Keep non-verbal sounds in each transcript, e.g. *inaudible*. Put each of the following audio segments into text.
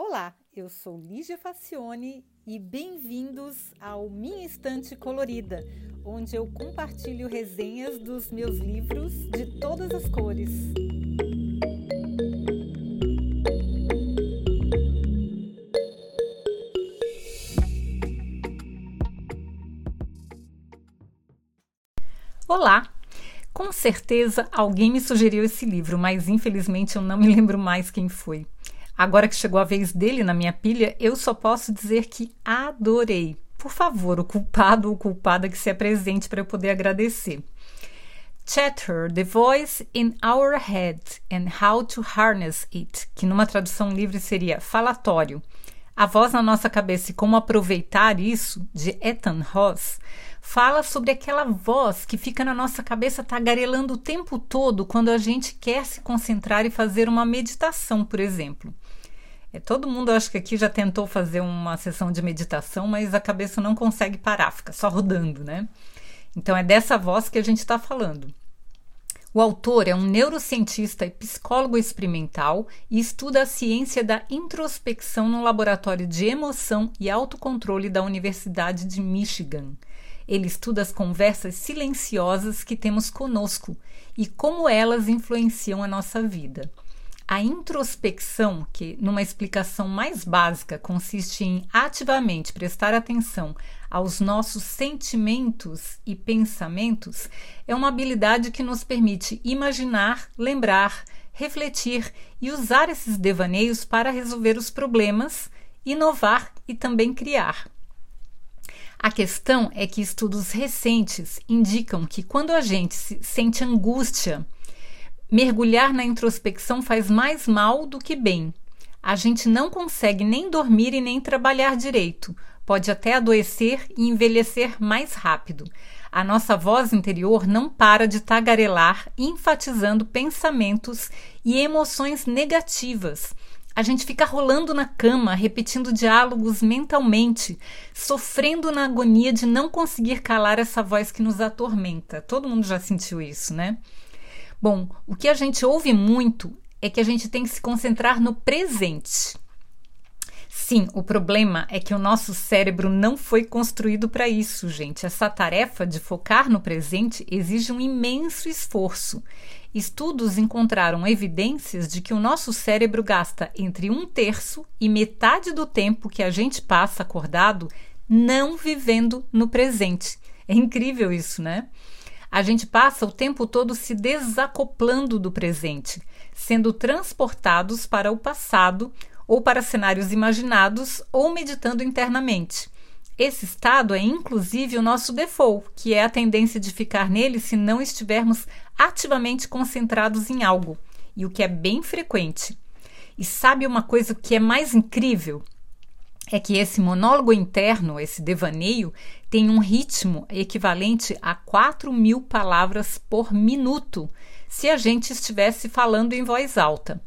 Olá, eu sou Lígia Facione e bem-vindos ao Minha Estante Colorida, onde eu compartilho resenhas dos meus livros de todas as cores. Olá! Com certeza alguém me sugeriu esse livro, mas infelizmente eu não me lembro mais quem foi. Agora que chegou a vez dele na minha pilha, eu só posso dizer que adorei. Por favor, o culpado ou culpada que se apresente para eu poder agradecer. Chatter, The Voice in Our Head and How to Harness It, que numa tradução livre seria falatório. A voz na nossa cabeça e como aproveitar isso, de Ethan Ross, fala sobre aquela voz que fica na nossa cabeça tagarelando o tempo todo quando a gente quer se concentrar e fazer uma meditação, por exemplo. É, todo mundo, acho que aqui já tentou fazer uma sessão de meditação, mas a cabeça não consegue parar, fica só rodando, né? Então é dessa voz que a gente está falando. O autor é um neurocientista e psicólogo experimental e estuda a ciência da introspecção no laboratório de emoção e autocontrole da Universidade de Michigan. Ele estuda as conversas silenciosas que temos conosco e como elas influenciam a nossa vida. A introspecção, que numa explicação mais básica consiste em ativamente prestar atenção aos nossos sentimentos e pensamentos, é uma habilidade que nos permite imaginar, lembrar, refletir e usar esses devaneios para resolver os problemas, inovar e também criar. A questão é que estudos recentes indicam que quando a gente sente angústia, Mergulhar na introspecção faz mais mal do que bem. A gente não consegue nem dormir e nem trabalhar direito. Pode até adoecer e envelhecer mais rápido. A nossa voz interior não para de tagarelar, enfatizando pensamentos e emoções negativas. A gente fica rolando na cama, repetindo diálogos mentalmente, sofrendo na agonia de não conseguir calar essa voz que nos atormenta. Todo mundo já sentiu isso, né? Bom, o que a gente ouve muito é que a gente tem que se concentrar no presente. Sim, o problema é que o nosso cérebro não foi construído para isso, gente. Essa tarefa de focar no presente exige um imenso esforço. Estudos encontraram evidências de que o nosso cérebro gasta entre um terço e metade do tempo que a gente passa acordado não vivendo no presente. É incrível isso, né? A gente passa o tempo todo se desacoplando do presente, sendo transportados para o passado ou para cenários imaginados ou meditando internamente. Esse estado é inclusive o nosso default, que é a tendência de ficar nele se não estivermos ativamente concentrados em algo, e o que é bem frequente. E sabe uma coisa que é mais incrível? É que esse monólogo interno, esse devaneio, tem um ritmo equivalente a 4 mil palavras por minuto, se a gente estivesse falando em voz alta.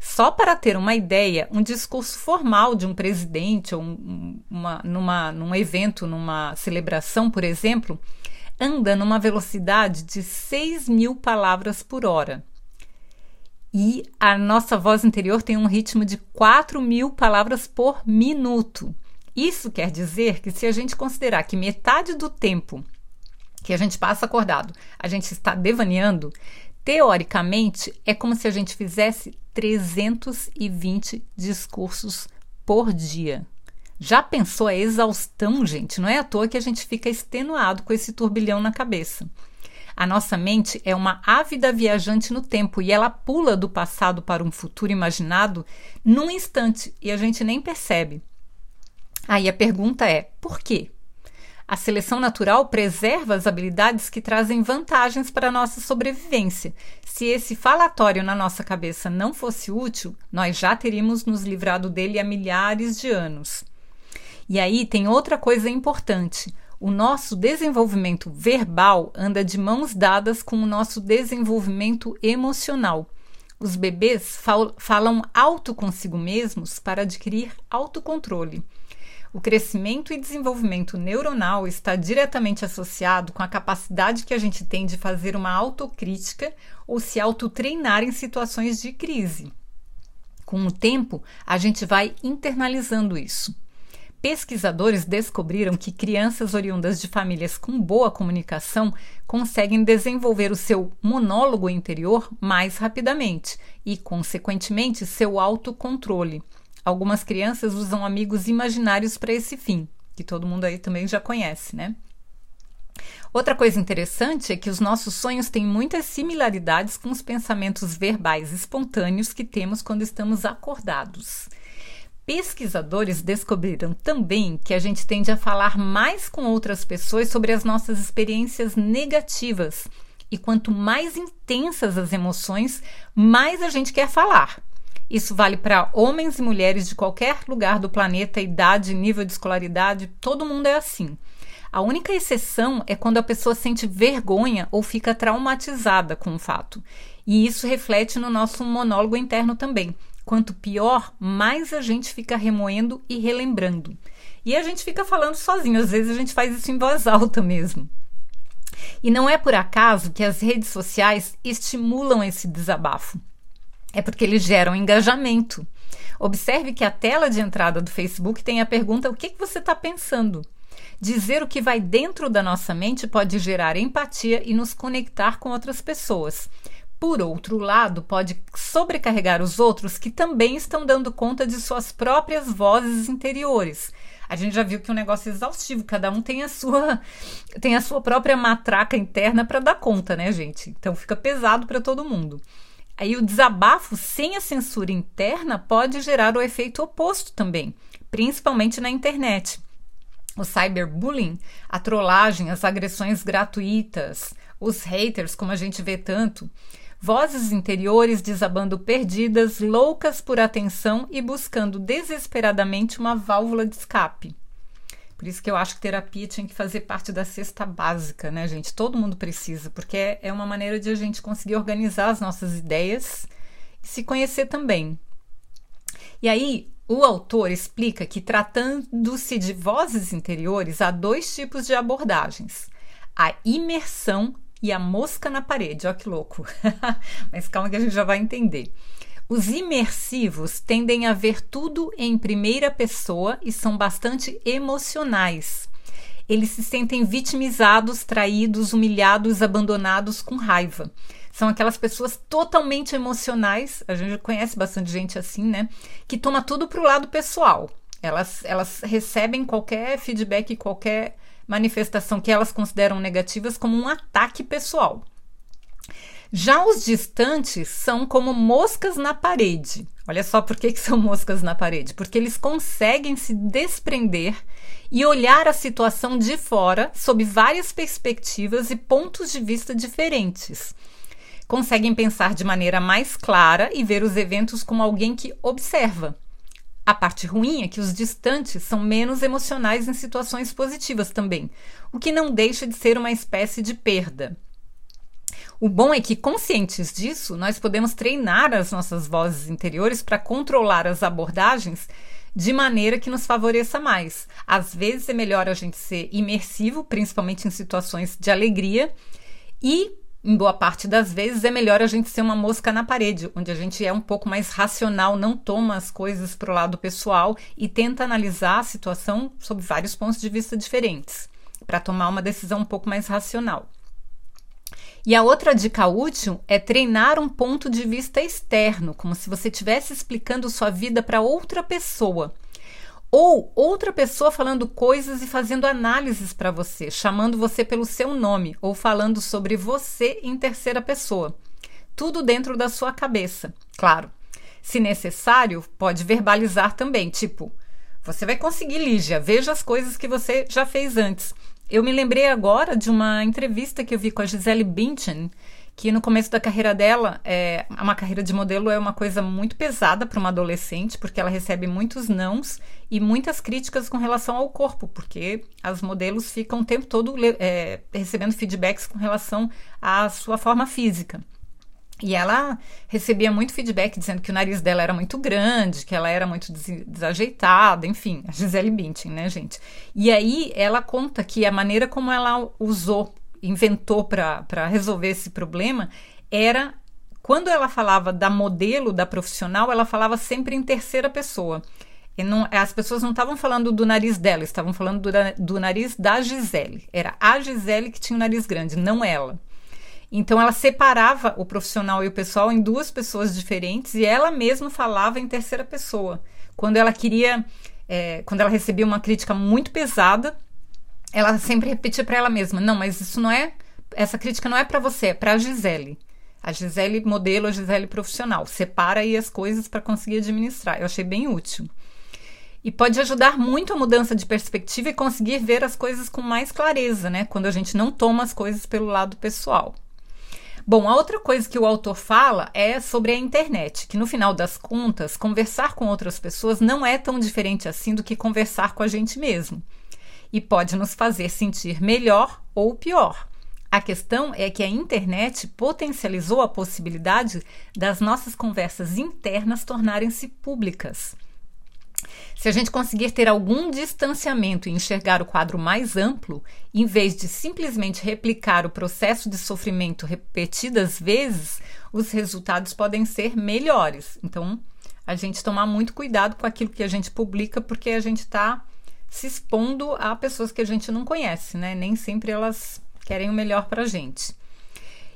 Só para ter uma ideia, um discurso formal de um presidente ou uma, numa, num evento, numa celebração, por exemplo, anda numa velocidade de 6 mil palavras por hora e a nossa voz interior tem um ritmo de 4 mil palavras por minuto. Isso quer dizer que se a gente considerar que metade do tempo que a gente passa acordado, a gente está devaneando, teoricamente é como se a gente fizesse 320 discursos por dia. Já pensou a exaustão, gente? Não é à toa que a gente fica extenuado com esse turbilhão na cabeça. A nossa mente é uma ávida viajante no tempo e ela pula do passado para um futuro imaginado num instante e a gente nem percebe. Aí a pergunta é: por quê? A seleção natural preserva as habilidades que trazem vantagens para a nossa sobrevivência. Se esse falatório na nossa cabeça não fosse útil, nós já teríamos nos livrado dele há milhares de anos. E aí tem outra coisa importante. O nosso desenvolvimento verbal anda de mãos dadas com o nosso desenvolvimento emocional. Os bebês fal falam alto consigo mesmos para adquirir autocontrole. O crescimento e desenvolvimento neuronal está diretamente associado com a capacidade que a gente tem de fazer uma autocrítica ou se autotreinar em situações de crise. Com o tempo, a gente vai internalizando isso. Pesquisadores descobriram que crianças oriundas de famílias com boa comunicação conseguem desenvolver o seu monólogo interior mais rapidamente e, consequentemente, seu autocontrole. Algumas crianças usam amigos imaginários para esse fim, que todo mundo aí também já conhece, né? Outra coisa interessante é que os nossos sonhos têm muitas similaridades com os pensamentos verbais espontâneos que temos quando estamos acordados. Pesquisadores descobriram também que a gente tende a falar mais com outras pessoas sobre as nossas experiências negativas. E quanto mais intensas as emoções, mais a gente quer falar. Isso vale para homens e mulheres de qualquer lugar do planeta, idade, nível de escolaridade, todo mundo é assim. A única exceção é quando a pessoa sente vergonha ou fica traumatizada com o fato. E isso reflete no nosso monólogo interno também. Quanto pior, mais a gente fica remoendo e relembrando. E a gente fica falando sozinho, às vezes a gente faz isso em voz alta mesmo. E não é por acaso que as redes sociais estimulam esse desabafo. É porque eles geram engajamento. Observe que a tela de entrada do Facebook tem a pergunta: o que, que você está pensando? Dizer o que vai dentro da nossa mente pode gerar empatia e nos conectar com outras pessoas. Por outro lado, pode sobrecarregar os outros que também estão dando conta de suas próprias vozes interiores. A gente já viu que é um negócio exaustivo, cada um tem a sua *laughs* tem a sua própria matraca interna para dar conta, né, gente? Então fica pesado para todo mundo. Aí o desabafo sem a censura interna pode gerar o efeito oposto também, principalmente na internet. O cyberbullying, a trollagem, as agressões gratuitas, os haters, como a gente vê tanto, Vozes interiores desabando perdidas, loucas por atenção e buscando desesperadamente uma válvula de escape. Por isso que eu acho que terapia tinha que fazer parte da cesta básica, né, gente? Todo mundo precisa, porque é uma maneira de a gente conseguir organizar as nossas ideias e se conhecer também. E aí, o autor explica que, tratando-se de vozes interiores, há dois tipos de abordagens: a imersão e a mosca na parede. Olha que louco. *laughs* Mas calma que a gente já vai entender. Os imersivos tendem a ver tudo em primeira pessoa e são bastante emocionais. Eles se sentem vitimizados, traídos, humilhados, abandonados com raiva. São aquelas pessoas totalmente emocionais, a gente conhece bastante gente assim, né? Que toma tudo para o lado pessoal. Elas, elas recebem qualquer feedback, qualquer manifestação que elas consideram negativas como um ataque pessoal. Já os distantes são como moscas na parede. Olha só por que, são *laughs* moscas na parede. Porque eles conseguem se desprender e olhar a situação de fora sob várias perspectivas e pontos de vista diferentes. Conseguem pensar de maneira mais clara e ver os eventos como alguém que observa. A parte ruim é que os distantes são menos emocionais em situações positivas também, o que não deixa de ser uma espécie de perda. O bom é que, conscientes disso, nós podemos treinar as nossas vozes interiores para controlar as abordagens de maneira que nos favoreça mais. Às vezes é melhor a gente ser imersivo, principalmente em situações de alegria, e em boa parte das vezes, é melhor a gente ser uma mosca na parede, onde a gente é um pouco mais racional, não toma as coisas para o lado pessoal e tenta analisar a situação sob vários pontos de vista diferentes, para tomar uma decisão um pouco mais racional. E a outra dica útil é treinar um ponto de vista externo, como se você estivesse explicando sua vida para outra pessoa ou outra pessoa falando coisas e fazendo análises para você, chamando você pelo seu nome ou falando sobre você em terceira pessoa. Tudo dentro da sua cabeça, claro. Se necessário, pode verbalizar também, tipo: Você vai conseguir, Lígia, veja as coisas que você já fez antes. Eu me lembrei agora de uma entrevista que eu vi com a Gisele Bündchen, que no começo da carreira dela, é, uma carreira de modelo é uma coisa muito pesada para uma adolescente, porque ela recebe muitos nãos e muitas críticas com relação ao corpo, porque as modelos ficam o tempo todo é, recebendo feedbacks com relação à sua forma física. E ela recebia muito feedback dizendo que o nariz dela era muito grande, que ela era muito desajeitada, enfim, a Gisele Bündchen, né, gente? E aí ela conta que a maneira como ela usou inventou para resolver esse problema era quando ela falava da modelo, da profissional, ela falava sempre em terceira pessoa. Não, as pessoas não estavam falando do nariz dela, estavam falando do, do nariz da Gisele. Era a Gisele que tinha o nariz grande, não ela. Então ela separava o profissional e o pessoal em duas pessoas diferentes e ela mesma falava em terceira pessoa. Quando ela queria, é, quando ela recebia uma crítica muito pesada, ela sempre repetia para ela mesma: não, mas isso não é, essa crítica não é para você, é para a Gisele. A Gisele modelo, a Gisele profissional. Separa aí as coisas para conseguir administrar. Eu achei bem útil. E pode ajudar muito a mudança de perspectiva e conseguir ver as coisas com mais clareza, né? Quando a gente não toma as coisas pelo lado pessoal. Bom, a outra coisa que o autor fala é sobre a internet, que no final das contas, conversar com outras pessoas não é tão diferente assim do que conversar com a gente mesmo. E pode nos fazer sentir melhor ou pior. A questão é que a internet potencializou a possibilidade das nossas conversas internas tornarem-se públicas. Se a gente conseguir ter algum distanciamento e enxergar o quadro mais amplo, em vez de simplesmente replicar o processo de sofrimento repetidas vezes, os resultados podem ser melhores. Então, a gente tomar muito cuidado com aquilo que a gente publica, porque a gente está se expondo a pessoas que a gente não conhece, né? Nem sempre elas querem o melhor para a gente.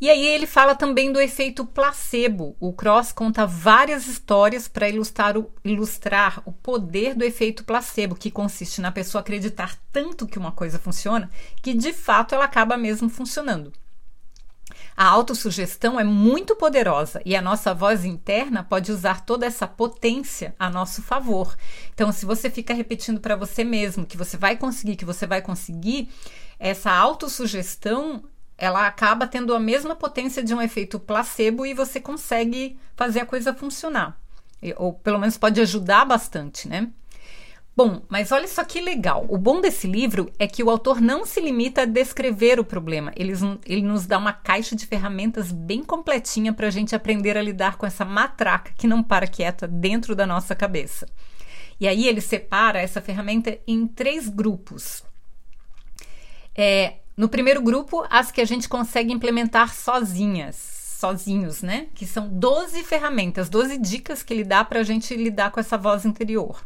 E aí ele fala também do efeito placebo. O Cross conta várias histórias para ilustrar o, ilustrar o poder do efeito placebo, que consiste na pessoa acreditar tanto que uma coisa funciona que de fato ela acaba mesmo funcionando. A autossugestão é muito poderosa e a nossa voz interna pode usar toda essa potência a nosso favor. Então, se você fica repetindo para você mesmo que você vai conseguir, que você vai conseguir, essa autossugestão ela acaba tendo a mesma potência de um efeito placebo e você consegue fazer a coisa funcionar. Ou pelo menos pode ajudar bastante, né? Bom, mas olha só que legal. O bom desse livro é que o autor não se limita a descrever o problema. Ele, ele nos dá uma caixa de ferramentas bem completinha para a gente aprender a lidar com essa matraca que não para quieta dentro da nossa cabeça. E aí ele separa essa ferramenta em três grupos. É, no primeiro grupo, as que a gente consegue implementar sozinhas, sozinhos, né? Que são 12 ferramentas, 12 dicas que ele dá para a gente lidar com essa voz interior.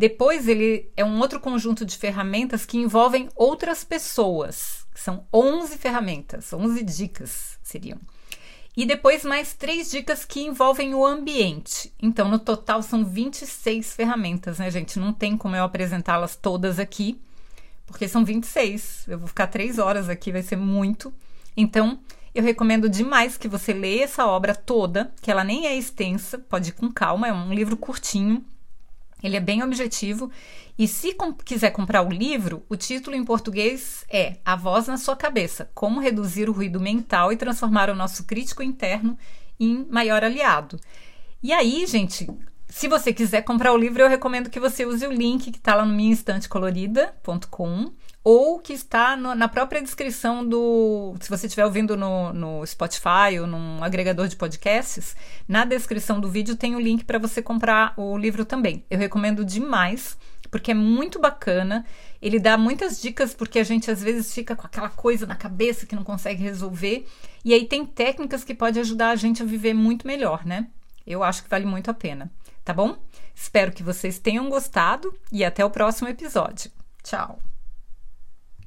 Depois, ele é um outro conjunto de ferramentas que envolvem outras pessoas, são 11 ferramentas, 11 dicas seriam. E depois mais três dicas que envolvem o ambiente. Então, no total são 26 ferramentas, né, gente? Não tem como eu apresentá-las todas aqui porque são 26. Eu vou ficar três horas aqui, vai ser muito. Então, eu recomendo demais que você leia essa obra toda, que ela nem é extensa, pode ir com calma, é um livro curtinho. Ele é bem objetivo. E se com quiser comprar o livro, o título em português é A Voz na Sua Cabeça: Como Reduzir o Ruído Mental e Transformar o Nosso Crítico Interno em Maior Aliado. E aí, gente, se você quiser comprar o livro, eu recomendo que você use o link que está lá no minhainstantecolorida.com ou que está no, na própria descrição do. Se você estiver ouvindo no, no Spotify ou num agregador de podcasts, na descrição do vídeo tem o link para você comprar o livro também. Eu recomendo demais, porque é muito bacana. Ele dá muitas dicas, porque a gente às vezes fica com aquela coisa na cabeça que não consegue resolver. E aí tem técnicas que podem ajudar a gente a viver muito melhor, né? Eu acho que vale muito a pena tá bom? Espero que vocês tenham gostado e até o próximo episódio. Tchau!